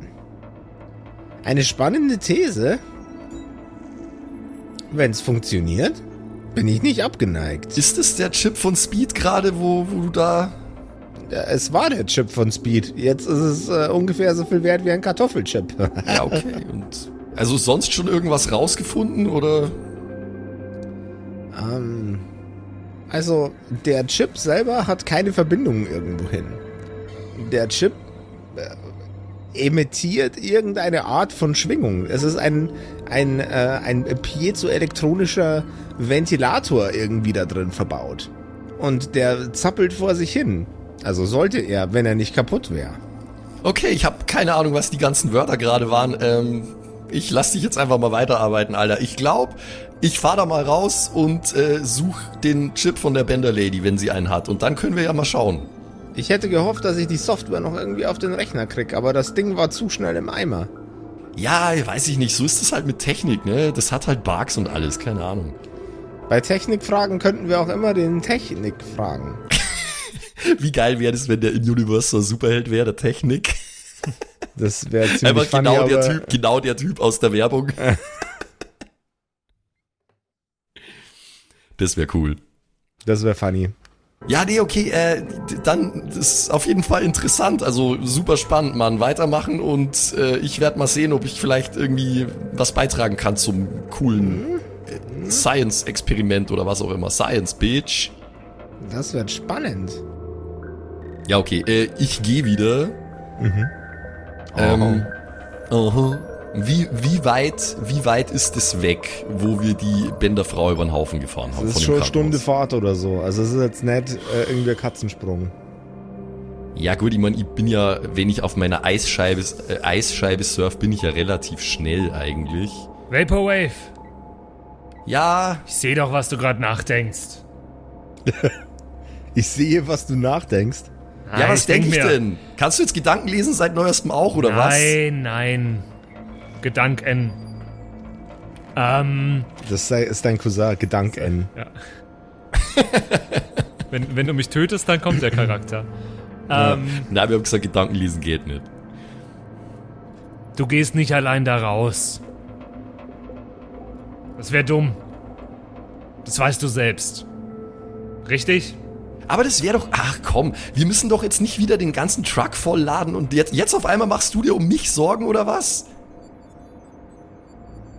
Eine spannende These. Wenn es funktioniert, bin ich nicht abgeneigt. ist es der Chip von Speed gerade, wo, wo du da Ja, Es war der Chip von Speed. Jetzt ist es äh, ungefähr so viel wert wie ein Kartoffelchip. Ja, okay. Und also sonst schon irgendwas rausgefunden oder? ähm, also, der Chip selber hat keine Verbindung irgendwo hin. Der Chip äh, emittiert irgendeine Art von Schwingung. Es ist ein, ein, äh, ein piezoelektronischer Ventilator irgendwie da drin verbaut. Und der zappelt vor sich hin. Also sollte er, wenn er nicht kaputt wäre. Okay, ich habe keine Ahnung, was die ganzen Wörter gerade waren. Ähm, ich lass dich jetzt einfach mal weiterarbeiten, Alter. Ich glaube, ich fahr da mal raus und äh, such den Chip von der Bender Lady, wenn sie einen hat. Und dann können wir ja mal schauen. Ich hätte gehofft, dass ich die Software noch irgendwie auf den Rechner krieg, aber das Ding war zu schnell im Eimer. Ja, weiß ich nicht. So ist es halt mit Technik, ne? Das hat halt Bugs und alles, keine Ahnung. Bei Technikfragen könnten wir auch immer den Technik fragen. Wie geil wäre das, wenn der in ein Superheld wäre, der Technik? Das wäre ziemlich Einfach funny, genau der aber Typ, genau der Typ aus der Werbung. das wäre cool. das wäre funny. Ja, nee, okay, äh, dann das ist auf jeden Fall interessant, also super spannend, Mann. Weitermachen und äh, ich werde mal sehen, ob ich vielleicht irgendwie was beitragen kann zum coolen äh, Science-Experiment oder was auch immer. Science, Bitch. Das wird spannend. Ja, okay, äh, ich gehe wieder. Ähm, aha. Wie, wie weit, wie weit ist es weg, wo wir die Bänderfrau über den Haufen gefahren haben? Das ist schon eine Stunde? Fahrt oder so. Also es ist jetzt nicht äh, irgendwie ein Katzensprung. Ja gut, ich meine, ich bin ja, wenn ich auf meiner Eisscheibe, äh, Eisscheibe surf, bin ich ja relativ schnell eigentlich. Vaporwave, Ja, ich sehe doch, was du gerade nachdenkst. Ich sehe, was du nachdenkst. ja, Nein, was denke ich mir- denn? Kannst du jetzt Gedanken lesen seit neuestem auch, oder was? Nein, nein. Gedanken. Ähm, Das sei, ist dein Cousin, Gedank N. wenn, wenn du mich tötest, dann kommt der Charakter. Ähm, Na, wir haben gesagt, Gedanken lesen geht nicht. Du gehst nicht allein da raus. Das wäre dumm. Das weißt du selbst. Richtig? Aber das wäre doch, ach komm, wir müssen doch jetzt nicht wieder den ganzen Truck vollladen und jetzt, jetzt auf einmal machst du dir um mich Sorgen oder was?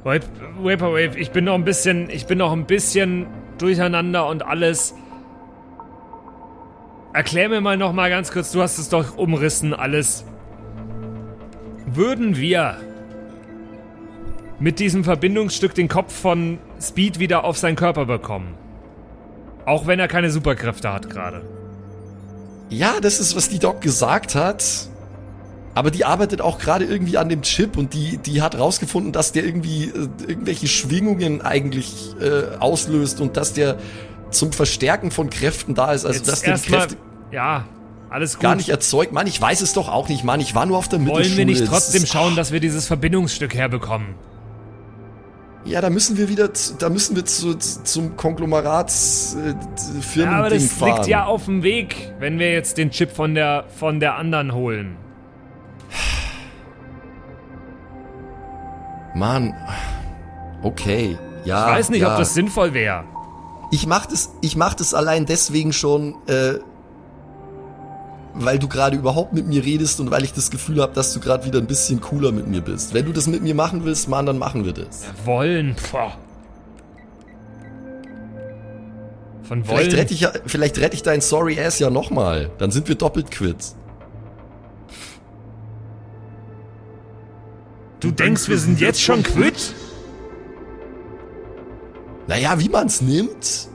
Vaporwave, ich bin noch ein bisschen, ich bin noch ein bisschen durcheinander und alles. Erklär mir mal noch mal ganz kurz, du hast es doch umrissen alles. Würden wir mit diesem Verbindungsstück den Kopf von Speed wieder auf seinen Körper bekommen? Auch wenn er keine Superkräfte hat gerade. Ja, das ist, was die Doc gesagt hat. Aber die arbeitet auch gerade irgendwie an dem Chip und die, die hat rausgefunden, dass der irgendwie äh, irgendwelche Schwingungen eigentlich äh, auslöst und dass der zum Verstärken von Kräften da ist. Also, dass der die erstmal, Kräfte ja, alles gut. gar nicht erzeugt. Mann, ich weiß es doch auch nicht, Mann. Ich war nur auf der Mittelschule. Wollen wir nicht Das trotzdem ist- schauen, dass wir dieses Verbindungsstück herbekommen? Ja, da müssen wir wieder, da müssen wir zu, zum Konglomeratsfirmen äh, Ja, aber das fahren. liegt ja auf dem Weg, wenn wir jetzt den Chip von der, von der anderen holen. Mann, okay, ja. Ich weiß nicht, ja. ob das sinnvoll wäre. Ich mach das, ich mach das allein deswegen schon, äh, weil du gerade überhaupt mit mir redest und weil ich das Gefühl habe, dass du gerade wieder ein bisschen cooler mit mir bist. Wenn du das mit mir machen willst, Mann, dann machen wir das. Wollen. Boah. Von wollen. Vielleicht rette ich ja, vielleicht rette ich dein Sorry Ass ja nochmal. Dann sind wir doppelt quitt. Du denkst, wir sind jetzt schon quitt? Naja, wie man's nimmt.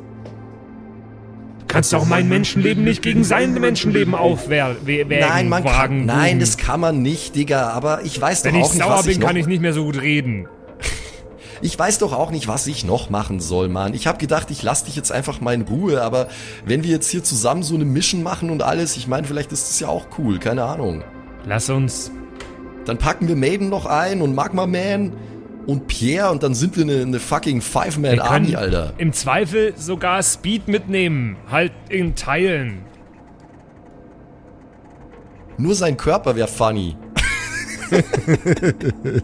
kannst doch mein Menschenleben nicht gegen sein Menschenleben aufwägen. Nein, man kann, nein, das kann man nicht, Digga. Aber ich weiß Wenn doch ich auch nicht, sauer was ich bin, noch, kann ich nicht mehr so gut reden. Ich weiß doch auch nicht, was ich noch machen soll, Mann. Ich habe gedacht, ich lass dich jetzt einfach mal in Ruhe, aber wenn wir jetzt hier zusammen so eine Mission machen und alles, ich meine, vielleicht ist das ja auch cool, keine Ahnung. Lass uns. Dann packen wir Maiden noch ein und Magma Man und Pierre und dann sind wir eine, eine fucking Wir Five-Man-Army, Alter. im Zweifel sogar Speed mitnehmen. Halt in Teilen. Nur sein Körper wäre funny.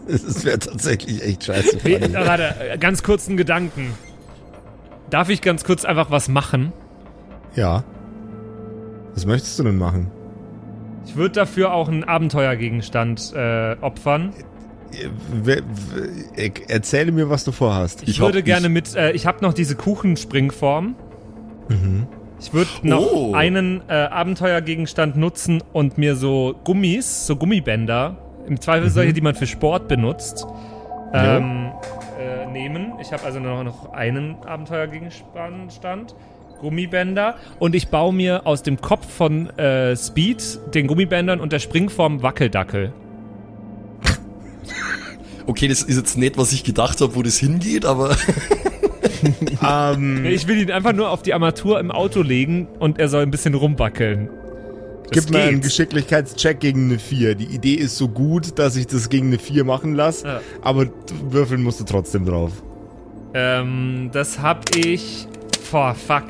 Das wäre tatsächlich echt scheiße. Funny. warte, äh, ganz kurz einen Gedanken. Darf ich ganz kurz einfach was machen? Ja. Was möchtest du denn machen? Ich würde dafür auch einen Abenteuergegenstand äh, opfern. Erzähle mir, was du vorhast. Ich, Ich würde gerne mit, äh, ich habe noch diese Kuchenspringform. Ich würde noch Oh. einen äh, Abenteuergegenstand nutzen und mir so Gummis, so Gummibänder, im Zweifel solche, die man für Sport benutzt, ähm, äh, nehmen. Ich habe also nur noch einen Abenteuergegenstand. Gummibänder und ich baue mir aus dem Kopf von äh, Speed, den Gummibändern und der Springform Wackeldackel. Okay, das ist jetzt nicht, was ich gedacht habe, wo das hingeht, aber ähm, Ich will ihn einfach nur auf die Armatur im Auto legen und er soll ein bisschen rumwackeln. Das gib mir einen. Geschicklichkeitscheck gegen eine 4. Die Idee ist so gut, dass ich das gegen eine 4 machen lasse, Ja. aber würfeln musst du trotzdem drauf. Ähm, das hab ich. Boah, fuck.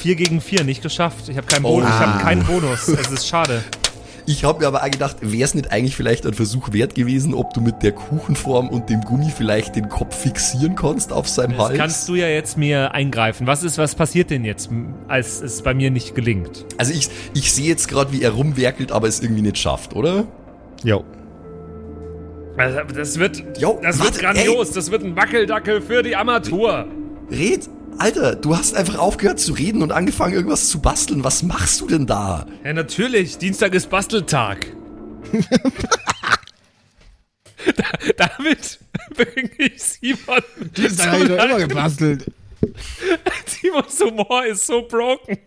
4 gegen 4 nicht geschafft. Ich habe keinen, Oh. Bonus. Ich Ah. hab keinen Bonus. Es ist schade. ich habe mir aber auch gedacht, wäre es nicht eigentlich vielleicht ein Versuch wert gewesen, ob du mit der Kuchenform und dem Gummi vielleicht den Kopf fixieren kannst auf seinem Das Hals? kannst du ja jetzt mir eingreifen. Was ist, was passiert denn jetzt, als es bei mir nicht gelingt? Also ich, ich sehe jetzt gerade, wie er rumwerkelt, aber es irgendwie nicht schafft, oder? Jo. Also, das wird, Jo, das warte, wird grandios. Das wird ein Wackeldackel für die Armatur. Red, Alter, du hast einfach aufgehört zu reden und angefangen irgendwas zu basteln. Was machst du denn da? Ja, natürlich. Dienstag ist Basteltag. da, damit bringe ich Simon. Das habe ich doch immer gebastelt. Simons Humor ist so broken.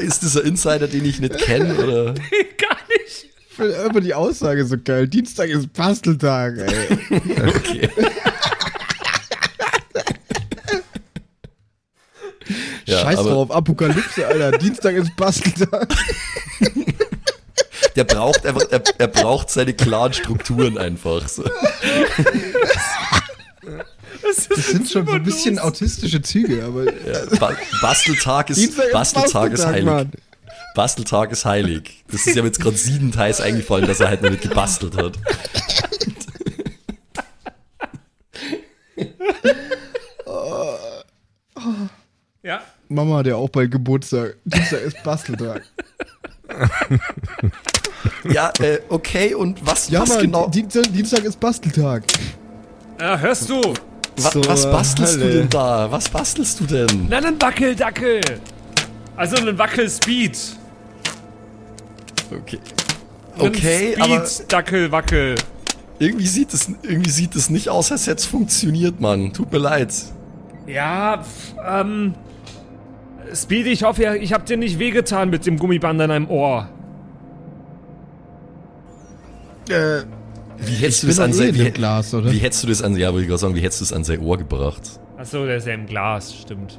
Ist das ein Insider, den ich nicht kenne? Oder? Gar nicht. Ich finde immer die Aussage so geil. Dienstag ist Basteltag, ey. Okay. Ja, Scheiß aber drauf, Apokalypse, Alter. Dienstag ist Basteltag. Der braucht einfach, er, er braucht seine klaren Strukturen einfach. So. Das, Das sind schon so ein bisschen autistische Züge, aber Ba Basteltag ist, ist Basteltag ist Basteltag, heilig. Mann. Basteltag ist heilig. Das ist ja jetzt gerade sieben Teils eingefallen, dass er halt noch nicht gebastelt hat. ja. Mama hat ja auch bald Geburtstag. Dienstag ist Basteltag. Ja, äh, okay, und was, Ja, was Mann, genau, Dienstag, Dienstag ist Basteltag. ja. Hörst du? wa, zur was bastelst du Hölle. denn da? Was bastelst du denn? Na, einen Wackeldackel. Also einen Wackelspeed. Okay. Einen Okay, aber Speed, Dackel, Wackel. irgendwie sieht es irgendwie sieht es nicht aus, als hätte es funktioniert, Mann. Tut mir leid. Ja, pf, ähm. Speedy, ich hoffe, ich hab dir nicht wehgetan mit dem Gummiband an deinem Ohr. Äh, Wie hättest du das an eh sein dem Glas, oder? wie hättest du das an ja, wollte ich gerade sagen, wie hättest du das an sein Ohr gebracht? Achso, der ist ja im Glas, stimmt.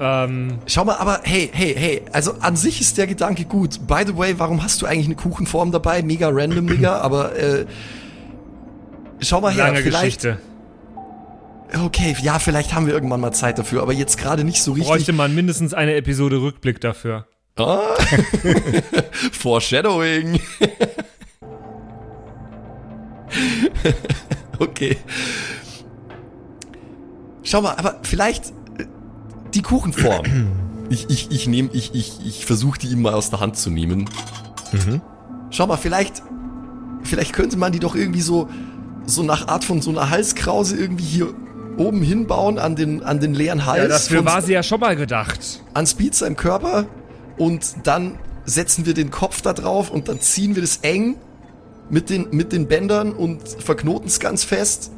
Ja. Ähm, Schau mal, aber hey, hey, hey, also an sich ist der Gedanke gut. By the way, warum hast du eigentlich eine Kuchenform dabei? Mega random, Digga, aber äh, schau mal her, lange vielleicht. Geschichte. Okay, ja, vielleicht haben wir irgendwann mal Zeit dafür, aber jetzt gerade nicht so richtig. Bräuchte man mindestens eine Episode Rückblick dafür. Ah. Foreshadowing. okay. Schau mal, aber vielleicht äh, die Kuchenform. Ich, ich, ich nehme, ich, ich, ich versuche die ihm mal aus der Hand zu nehmen. Schau mal, vielleicht, vielleicht könnte man die doch irgendwie so, so nach Art von so einer Halskrause irgendwie hier oben hinbauen an den, an den leeren Hals. Ja, dafür von- war sie ja schon mal gedacht. an Speed seinem Körper und dann setzen wir den Kopf da drauf und dann ziehen wir das eng mit den, mit den Bändern und verknoten es ganz fest.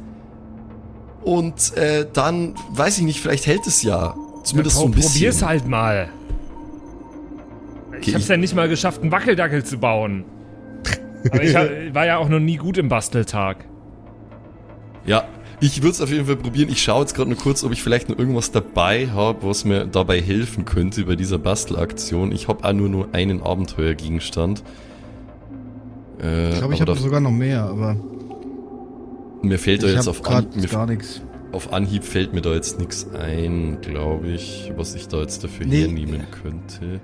Und äh, dann, weiß ich nicht, vielleicht hält es ja. Zumindest so ein bisschen. Probier's halt mal. Ich Okay, hab's ja nicht mal geschafft, einen Wackeldackel zu bauen. Aber ich hab, war ja auch noch nie gut im Basteltag. Ja, ich würde es auf jeden Fall probieren. Ich schaue jetzt gerade nur kurz, ob ich vielleicht noch irgendwas dabei habe, was mir dabei helfen könnte bei dieser Bastelaktion. Ich habe auch nur nur einen Abenteuergegenstand. Äh, Ich glaube, ich habe sogar noch mehr, aber mir fällt da jetzt auf, An, gerade mir, gar nichts. auf Anhieb fällt mir da jetzt nichts ein, glaube ich, was ich da jetzt dafür Nee. hernehmen könnte.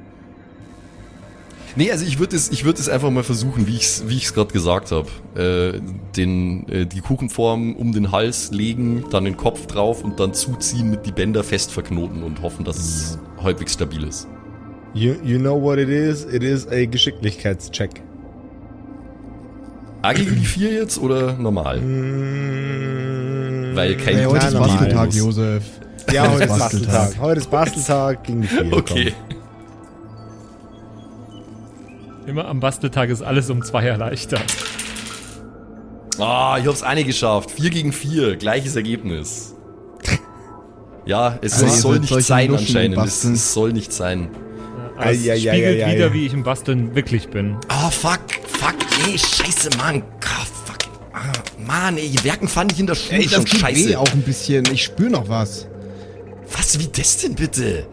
Nee, also ich würde es, ich würde es einfach mal versuchen, wie ich es, wie ich es gerade gesagt habe. Äh, den, äh, die Kuchenform um den Hals legen, dann den Kopf drauf und dann zuziehen mit die Bänder fest verknoten und hoffen, dass es halbwegs stabil ist. You, you know what it is? It is a Geschicklichkeitscheck. A gegen die vier jetzt oder normal? Mm, Weil kein Hey, heute ist. Basteltag. Josef. Ja, heute ist Basteltag. Heute ist Basteltag gegen die vier. Okay. Immer am Basteltag ist alles um zwei erleichtert. Ah, ich hab's eine geschafft. Vier gegen vier, gleiches Ergebnis. Ja, es, Also soll nicht sein Luschen anscheinend. Es, basteln. es soll nicht sein. Es Ei, ei, ei, spiegelt wieder, wie ich im Basteln wirklich bin. Ah, fuck, fuck, ey, scheiße, Mann. Ah, fuck. Ah, Mann, ey, Werken fand ich in der Schule Ey, das schon tut scheiße. weh auch ein bisschen. Ich spüre noch was. Was, wie das denn bitte?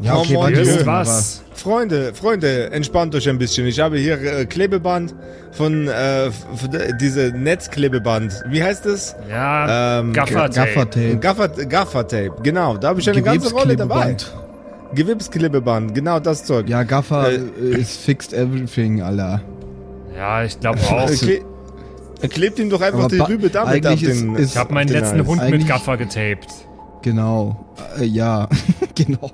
Ja, Oh, okay, Mann, warte, Josef, Josef, was? Freunde, Freunde, entspannt euch ein bisschen. Ich habe hier äh, Klebeband von äh, diese Netzklebeband. Wie heißt es? Ja, Ähm, Gaffer Gaffertape. Gaffer, Gaffertape. Genau, da habe ich eine ganze Rolle dabei. Gewebsklebeband. Gewebsklebeband, genau das Zeug. Ja, Gaffer Äh, ist fixed everything, Alter. Ja, ich glaube auch. Äh, kle äh, klebt ihm doch einfach Aber die Rübe damit ist- den ist- Ich habe meinen letzten Hals. Hund mit Eigentlich- Gaffer getaped. Genau. Äh, ja, genau.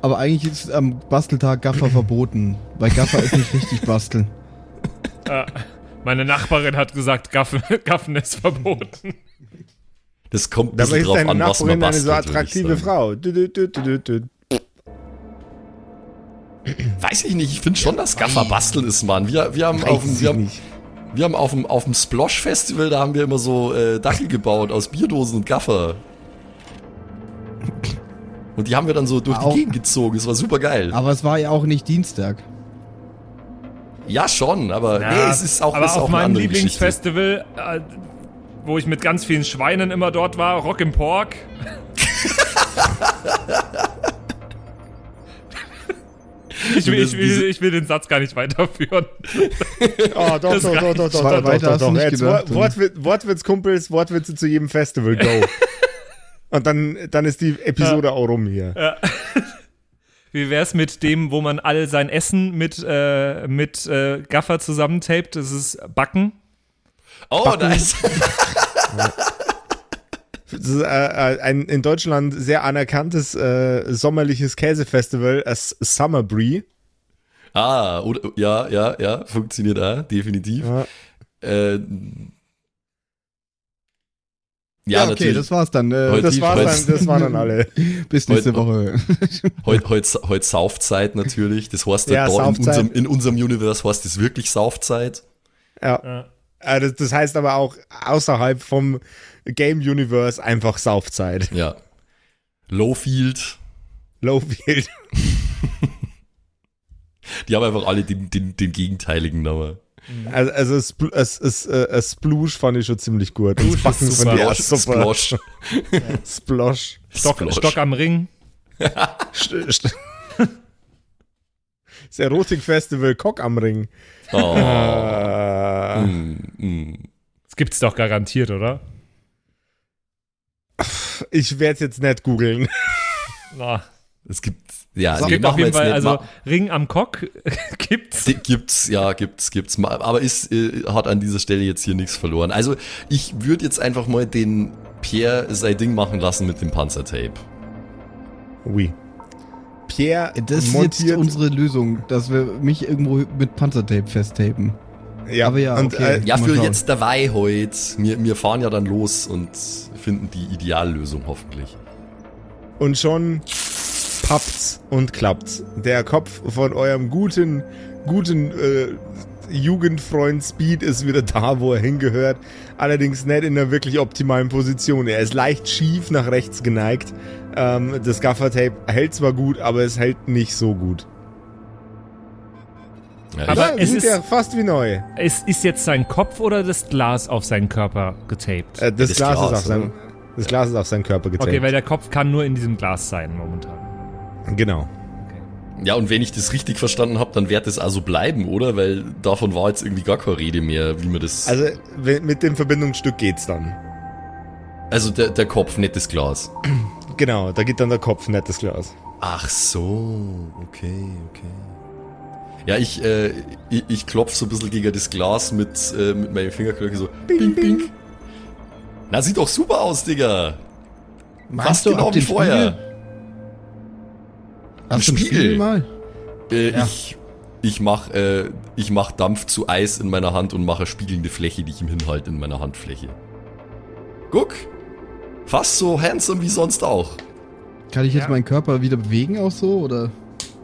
Aber eigentlich ist am Basteltag Gaffer verboten. Weil Gaffer ist nicht richtig basteln. Äh, meine Nachbarin hat gesagt, Gaffen, Gaffen ist verboten. Das kommt ein Dabei bisschen ist drauf deine an, was Nachbarin man eine bastelt. so würd ich attraktive sagen. Frau. Dü, dü, dü, dü, dü, dü. Weiß ich nicht, ich finde schon, dass Gaffer basteln ist, Mann. Wir, wir haben auf dem, wir haben, wir haben auf dem, auf dem Splosh Festival, da haben wir immer so äh, Dackel gebaut aus Bierdosen und Gaffer. Und die haben wir dann so durch Auch- die Gegend gezogen. Das war super geil. Aber es war ja auch nicht Dienstag. Ja, schon, aber Ja, nee, es ist auch, aber ist auch auf eine meinem. Lieblingsfestival, äh, wo ich mit ganz vielen Schweinen immer dort war, Rock im Pork. Ich will, ich, will, ich will den Satz gar nicht weiterführen. Oh, doch, Das doch, reicht. doch, doch, doch, Weiter doch, doch, doch, hast du doch. nicht Jetzt gedacht, Wort, Wortwitz, Wortwitzkumpels, Wortwitze zu jedem Festival, go. Und dann, dann ist die Episode auch rum hier. Wie wär's mit dem, wo man all sein Essen mit, äh, mit äh, Gaffer zusammentaped? Das ist Backen. Oh, da ist. Das ist, äh, äh, ein in Deutschland sehr anerkanntes äh, sommerliches Käsefestival, das Summer Brie. Ah, oder, ja, ja, ja, funktioniert auch, definitiv. Ja. Äh, ja, Ja, okay, natürlich. das war's dann. Äh, Heute- Das, war's Heute- dann, das waren dann alle. bis nächste heute- Woche. Heute heut, heut Saufzeit natürlich. Das heißt, Ja, da in unserem, in unserem Universe heißt es wirklich Saufzeit. Ja. Ja. Das, das heißt aber auch außerhalb vom Game Universe einfach Saufzeit. Ja. Lowfield. Lowfield. Die haben einfach alle den, den, den gegenteiligen Namen. Also, also es, es, es, äh, es Sploosh fand ich schon ziemlich gut. Und das Backen super. von dir Splosh. ist super. Splosh. Splosh. Stock, Splosh. Stock am Ring. Das Erotikfestival Cock am Ring. Oh. Äh, Mm, mm. Das gibt's doch garantiert, oder? ich werde es jetzt nicht googeln. Na, Es gibt, ja, es nee, gibt auf jeden jetzt Fall, nicht. also Ma- Ring am Cock gibt's. Die Gibt's, ja, gibt's, gibt's. Aber ist, äh, hat an dieser Stelle jetzt hier nichts verloren. Also, ich würde jetzt einfach mal den Pierre sein Ding machen lassen mit dem Panzertape. Oui. Pierre Das ist montiert. jetzt unsere Lösung, dass wir mich irgendwo mit Panzertape festtapen. ja, aber ja, und, okay. äh, Ja, für jetzt dabei heute. Wir, wir fahren ja dann los und finden die Ideallösung hoffentlich. und schon pappt's und klappt's. Der Kopf von eurem guten, guten äh, Jugendfreund Speed ist wieder da, wo er hingehört. Allerdings nicht in einer wirklich optimalen Position. Er ist leicht schief nach rechts geneigt. Ähm, das Gaffertape hält zwar gut, aber es hält nicht so gut. Ja, Aber Ja, es sieht ist- ja fast wie neu. Es ist jetzt sein Kopf oder das Glas auf seinen Körper getaped? Äh, das, Das Glas, Glas, ist auf sein, ne? das Glas ist auf seinen Körper getaped. okay, weil der Kopf kann nur in diesem Glas sein momentan. Genau. Ja, und wenn ich das richtig verstanden habe, dann wird das also bleiben, oder? Weil davon war jetzt irgendwie gar keine Rede mehr, wie man das. Also, mit dem Verbindungsstück geht's dann. also der, der Kopf, nicht das Glas. Genau, da geht dann der Kopf, nicht das Glas. Ach so, okay, okay. Ja, ich, äh, ich, ich klopf so ein bisschen gegen das Glas mit, äh, mit meinen Fingerknöcheln so. Bing, bing. Na, sieht doch super aus, Digga. Fast du genau wie vorher. Spiegel? Hast du einen Spiegel? Spiegel mal? Äh, Ja. Ich, ich mach, äh, ich mach Dampf zu Eis in meiner Hand und mache spiegelnde Fläche, die ich ihm hinhalte in meiner Handfläche. Guck. Fast so handsome wie sonst auch. Kann ich jetzt Ja. meinen Körper wieder bewegen auch so oder?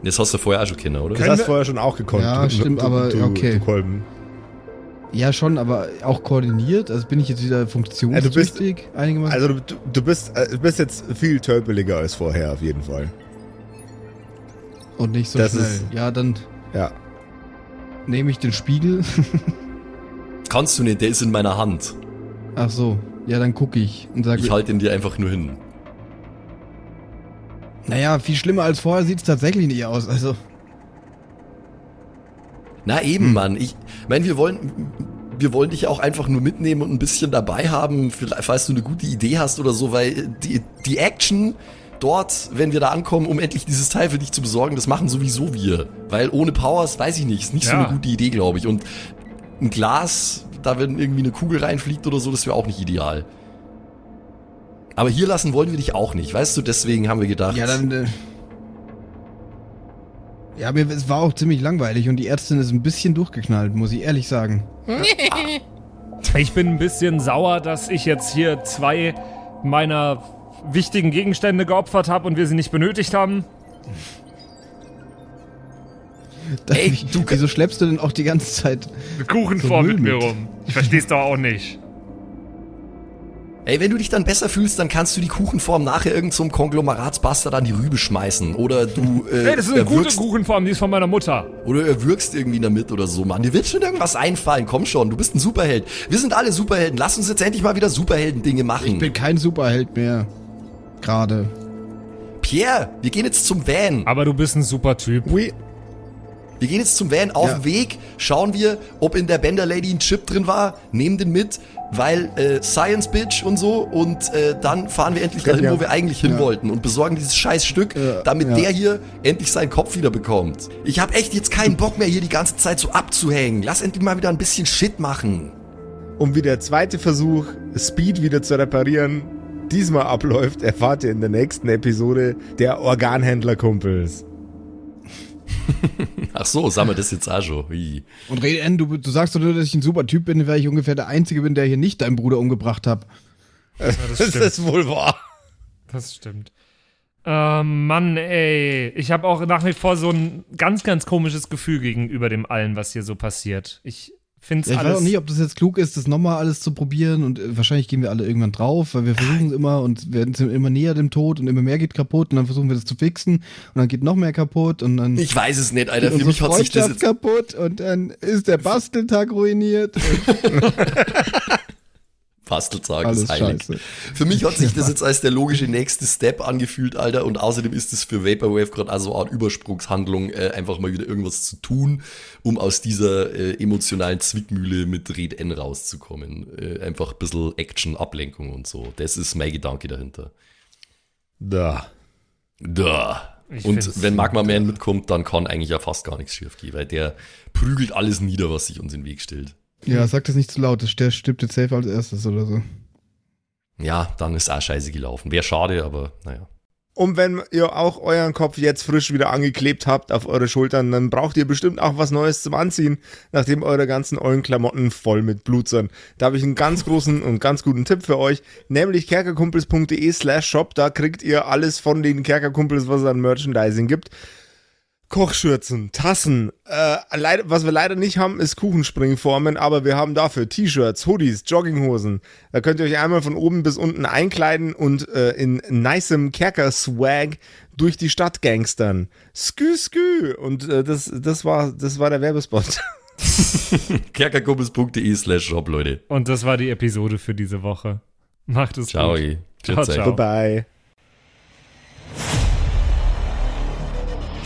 Das hast du vorher auch schon kennen, oder? Das hast du vorher schon auch gekonnt. Ja, du, stimmt, du, aber du, okay. Du Kolben. Ja, schon, aber auch koordiniert. Also bin ich jetzt wieder funktionstüchtig einigermaßen. Also du, du, bist, äh, du bist jetzt viel tölpeliger als vorher auf jeden Fall. Und nicht so das schnell. ist- Ja, dann Ja. nehme ich den Spiegel. Kannst du nicht, der ist in meiner Hand. Ach so. Ja, dann gucke ich und sage, Ich halte ihn dir einfach nur hin. naja, viel schlimmer als vorher sieht's tatsächlich nicht aus. Also, Na eben, Mann. Ich meine, wir wollen, wir wollen dich auch einfach nur mitnehmen und ein bisschen dabei haben, vielleicht, falls du eine gute Idee hast oder so, weil die, die Action dort, wenn wir da ankommen, um endlich dieses Teil für dich zu besorgen, das machen sowieso wir. Weil ohne Powers, weiß ich nicht, ist nicht so Ja. eine gute Idee, glaube ich. Und ein Glas, da wenn irgendwie eine Kugel reinfliegt oder so, das wäre auch nicht ideal. Aber hier lassen wollen wir dich auch nicht, weißt du? Deswegen haben wir gedacht. ja, dann. Äh, ja, mir es war auch ziemlich langweilig und die Ärztin ist ein bisschen durchgeknallt, muss ich ehrlich sagen. Ich bin ein bisschen sauer, dass ich jetzt hier zwei meiner wichtigen Gegenstände geopfert habe und wir sie nicht benötigt haben. Ey, Wie- du- Wieso schleppst du denn auch die ganze Zeit? Kuchenform So mit mir rum. Ich versteh's doch auch nicht. Ey, wenn du dich dann besser fühlst, dann kannst du die Kuchenform nachher irgend zum Konglomeratsbastard an die Rübe schmeißen. Oder du äh, Hey, das ist eine gute Kuchenform, die ist von meiner Mutter. oder erwürgst irgendwie damit oder so, Mann. Dir wird schon irgendwas einfallen. Komm schon, du bist ein Superheld. Wir sind alle Superhelden. Lass uns jetzt endlich mal wieder Superhelden-Dinge Ich machen. bin kein Superheld mehr. Gerade. Pierre, wir gehen jetzt zum Van. Aber du bist ein super Typ. Oui. Wir gehen jetzt zum Van. Auf Ja. dem Weg schauen wir, ob in der Bender Lady ein Chip drin war. Nehmen den mit, weil äh, Science Bitch und so. Und äh, dann fahren wir endlich dahin, Ja. wo wir eigentlich hin Ja. wollten und besorgen dieses scheiß Stück, Ja, damit ja. der hier endlich seinen Kopf wieder bekommt. Ich habe echt jetzt keinen Bock mehr, hier die ganze Zeit so abzuhängen. Lass endlich mal wieder ein bisschen Shit machen. Und wie der zweite Versuch, Speed wieder zu reparieren, diesmal abläuft, erfahrt ihr in der nächsten Episode der Organhändler-Kumpels. Ach so, wir das jetzt auch schon. Und Reden, du, du sagst doch nur, dass ich ein super Typ bin, weil ich ungefähr der Einzige bin, der hier nicht deinen Bruder umgebracht hat. Das ist wohl wahr. Das stimmt. Ähm, Mann, ey. Ich habe auch nach wie vor so ein ganz, ganz komisches Gefühl gegenüber dem allen, was hier so passiert. Ich finde Ja, ich alles. weiß auch nicht, ob das jetzt klug ist, das nochmal alles zu probieren und äh, wahrscheinlich gehen wir alle irgendwann drauf, weil wir versuchen es immer und werden sind immer näher dem Tod und immer mehr geht kaputt und dann versuchen wir das zu fixen und dann geht noch mehr kaputt und dann Ich weiß es nicht, Alter. Für mich hat sich das jetzt kaputt und dann ist der Basteltag ruiniert. Alles ist heilig. scheiße. Für mich hat sich das jetzt als der logische nächste Step angefühlt, Alter. Und außerdem ist es für Vaporwave gerade also eine Art Übersprungshandlung, äh, einfach mal wieder irgendwas zu tun, um aus dieser äh, emotionalen Zwickmühle mit Red N rauszukommen. Äh, einfach ein bisschen Action, Ablenkung und so. Das ist mein Gedanke dahinter. Da. Da. Ich und wenn Magma Man mitkommt, dann kann eigentlich ja fast gar nichts schief gehen, weil der prügelt alles nieder, was sich uns in den Weg stellt. Ja, sag das nicht zu laut, der stirbt jetzt safe als erstes oder so. Ja, dann ist auch scheiße gelaufen. Wäre schade, aber naja. Und wenn ihr auch euren Kopf jetzt frisch wieder angeklebt habt auf eure Schultern, dann braucht ihr bestimmt auch was Neues zum Anziehen, nachdem eure ganzen ollen Klamotten voll mit Blut sind. Da habe ich einen ganz großen und ganz guten Tipp für euch, nämlich kerkerkumpels.de slash shop. Da kriegt ihr alles von den Kerkerkumpels, was es an Merchandising gibt. Kochschürzen, Tassen. Äh, leid, was wir leider nicht haben, ist Kuchenspringformen, aber wir haben dafür T-Shirts, Hoodies, Jogginghosen. Da könnt ihr euch einmal von oben bis unten einkleiden und äh, in nicem Kerker-Swag durch die Stadt gangstern. Skü, skü. Und äh, das, das, war, das war der Werbespot. Kerkerkumpels.de slash shop, Leute. Und das war die Episode für diese Woche. Macht es Ciao. gut. Ciao, ciao. Bye.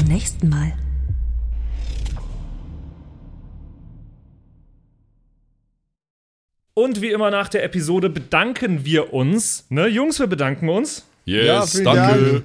zum nächsten Mal. Und wie immer nach der Episode bedanken wir uns. Ne, Jungs, wir bedanken uns Yes, Ja, danke.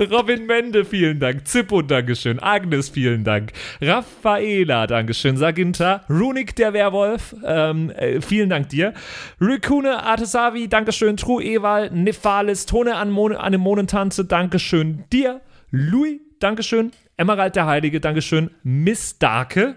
Robin Mende, vielen Dank. Zippo, Dankeschön. Agnes, vielen Dank. Raffaela, Dankeschön. Saginta. Runik, der Werwolf, ähm, äh, vielen Dank dir. Rikune, Artesavi, Dankeschön. True Ewal, Nephalis, Tone an Mon Anemonentanze, Dankeschön dir. Louis, Dankeschön. Emerald der Heilige, Dankeschön. Miss Darke,